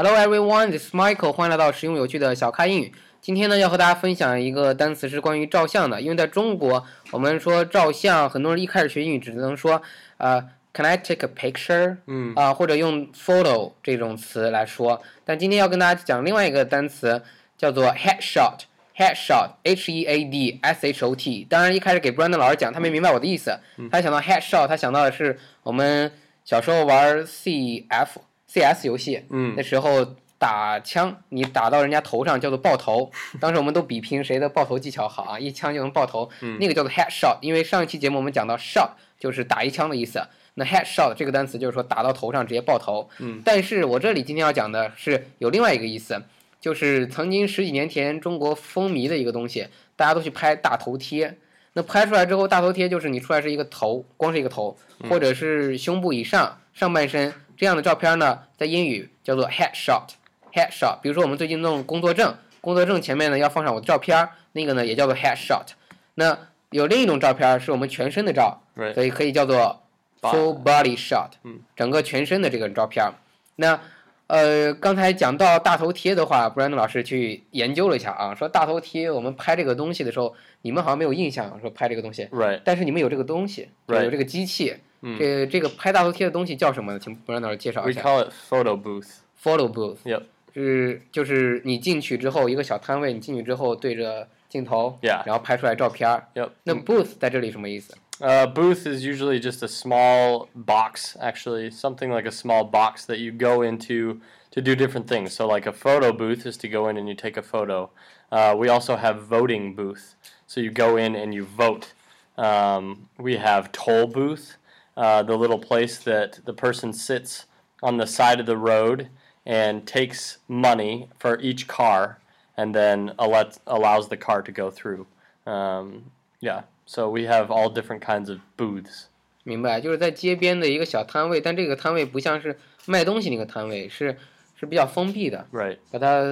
Hello everyone, this is Michael. 欢迎来到实用有趣的小咖英语。今天呢，要和大家分享一个单词，是关于照相的。因为在中国，我们说照相，很多人一开始学英语只能说，呃，Can I take a picture？嗯啊、或者用 photo 这种词来说。但今天要跟大家讲另外一个单词，叫做 headshot。headshot，h e a d s h o t。当然，一开始给 Brandon 老师讲，他没明白我的意思。他想到 headshot，他想到的是我们小时候玩 CF、CS 游戏，嗯那时候打枪，你打到人家头上叫做爆头。当时我们都比拼谁的爆头技巧好啊，一枪就能爆头，那个叫做 headshot。因为上一期节目我们讲到 shot 就是打一枪的意思，那 headshot 这个单词就是说打到头上直接爆头。嗯，但是我这里今天要讲的是有另外一个意思，就是曾经十几年前中国风靡的一个东西，大家都去拍大头贴。那拍出来之后，大头贴就是你出来是一个头，光是一个头，或者是胸部以上、上半身这样的照片呢，在英语叫做 headshot。headshot，比如说我们最近弄工作证，工作证前面呢要放上我的照片，那个呢也叫做 headshot。那有另一种照片是我们全身的照.所以可以叫做 full body shot，嗯，整个全身的这个照片。那呃，刚才讲到大头贴的话，Brandon 老师去研究了一下啊，说大头贴我们拍这个东西的时候，你们好像没有印象说拍这个东西.但是你们有这个东西有这个机器，嗯这这个拍大头贴的东西叫什么呢？请 Brandon 老师介绍 We 一下。 call it photo booth. Photo booth Yep. 是就是你进去之后一个小摊位，你进去之后对着镜头 Yeah. 然后拍出来照片儿。 Yep. 那 booth 在这里什么意思？ Uh, booth is usually just a small box, actually, something like a small box that you go into to do different things. So, like a photo booth is to go in and you take a photo. Uh, we also have voting booth, so you go in and you vote. Um, we have toll booth, uh, the little place that the person sits on the side of the road and takes money for each car and then allows, allows the car to go through. Um, yeah, so we have all different kinds of booths. 明白，就是在街边的一个小摊位，但这个摊位不像是卖东西那个摊位，是是比较封闭的， Right. 把它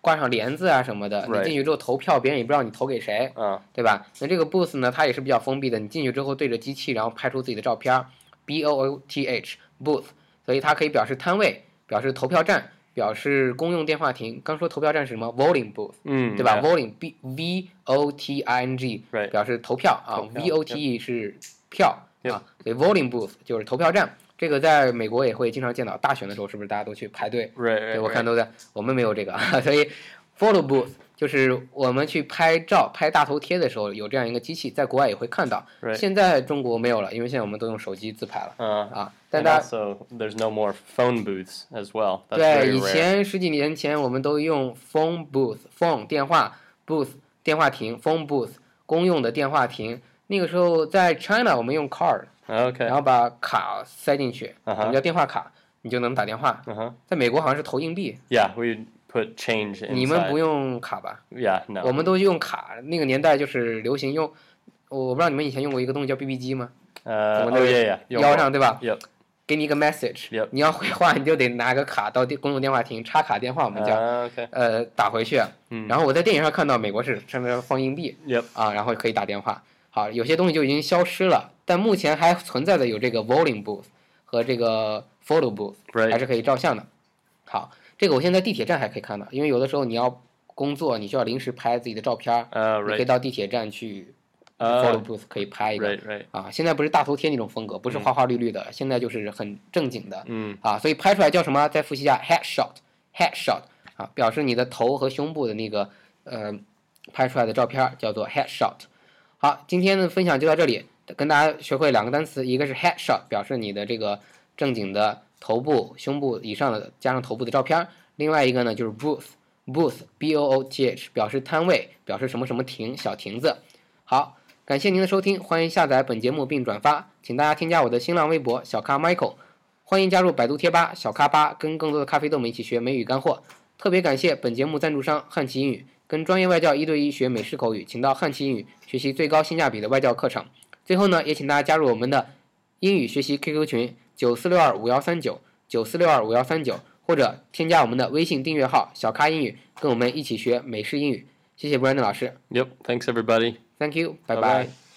挂上帘子啊什么的。你进去之后投票，别人也不知道你投给谁，Uh, 对吧？那这个 booth 呢，它也是比较封闭的。你进去之后对着机器，然后拍出自己的照片儿，b o o t h booth，所以它可以表示摊位，表示投票站，表示公用电话亭。刚说投票站是什么？voting booth，mm, 对吧 voting b v o t i n g，Right 表示投票啊，v o t e 是票啊，所以 voting booth 就是投票站。这个在美国也会经常见到，大选的时候是不是大家都去排队对我看.都在，我们没有这个，所以 photo booth 就是我们去拍照、拍大头贴的时候有这样一个机器，在国外也会看到。现在中国没有了，因为现在我们都用手机自拍了 Uh, 啊。但大家 also, there's no more phone booths as well. 对以前十几年前我们都用 phone booth，phone 电话 booth 电话亭，phone booth 公用的电话亭。那个时候在 China 我们用 card，然后把卡塞进去，我们叫电话卡，你就能打电话。Uh-huh. 在美国好像是投硬币，Yeah, we put change 你们.不用卡吧？Yeah, no. 我们都用卡，那个年代就是流行用，我不知道你们以前用过一个东西叫 BB 机吗？Uh, 我 oh 那个 yeah, yeah. 腰上对吧？Yep. 给你一个 message，Yep 你要回话你就得拿个卡到电公用电话亭插卡电话，我们叫 Uh. 呃打回去。嗯然后我在电影上看到美国是上面放硬币.啊，然后可以打电话。好，有些东西就已经消失了，但目前还存在的有这个 voting booth 和这个 photo booth，还是可以照相的。好，这个我现在地铁站还可以看到，因为有的时候你要工作，你需要临时拍自己的照片儿，Uh, 你可以到地铁站去 photo Uh, booth 可以拍一个 right, right. 啊。现在不是大头贴那种风格，不是花花绿绿的，现在就是很正经的 Mm. 啊。所以拍出来叫什么？再复习一下 headshot，headshot 啊，表示你的头和胸部的那个呃拍出来的照片叫做 headshot。好，今天的分享就到这里，跟大家学会两个单词，一个是 headshot，表示你的这个正经的头部、胸部以上的加上头部的照片；另外一个呢就是 booth，booth b o o t h 表示摊位，表示什么什么亭小亭子。好，感谢您的收听，欢迎下载本节目并转发，请大家添加我的新浪微博小咖 Michael，欢迎加入百度贴吧小咖吧，跟更多的咖啡豆们一起学美语干货。特别感谢本节目赞助商汉奇英语，跟专业外教一对一学美式口语，请到汉奇英语学习最高性价比的外教课程。最后呢，也请大家加入我们的英语学习 QQ 群九四六二五幺三九九四六二五幺三九，或者添加我们的微信订阅号小咖英语，跟我们一起学美式英语。谢谢 Brandon 老师 Yep. Thanks everybody.，Thank you，拜 Bye 拜 bye.。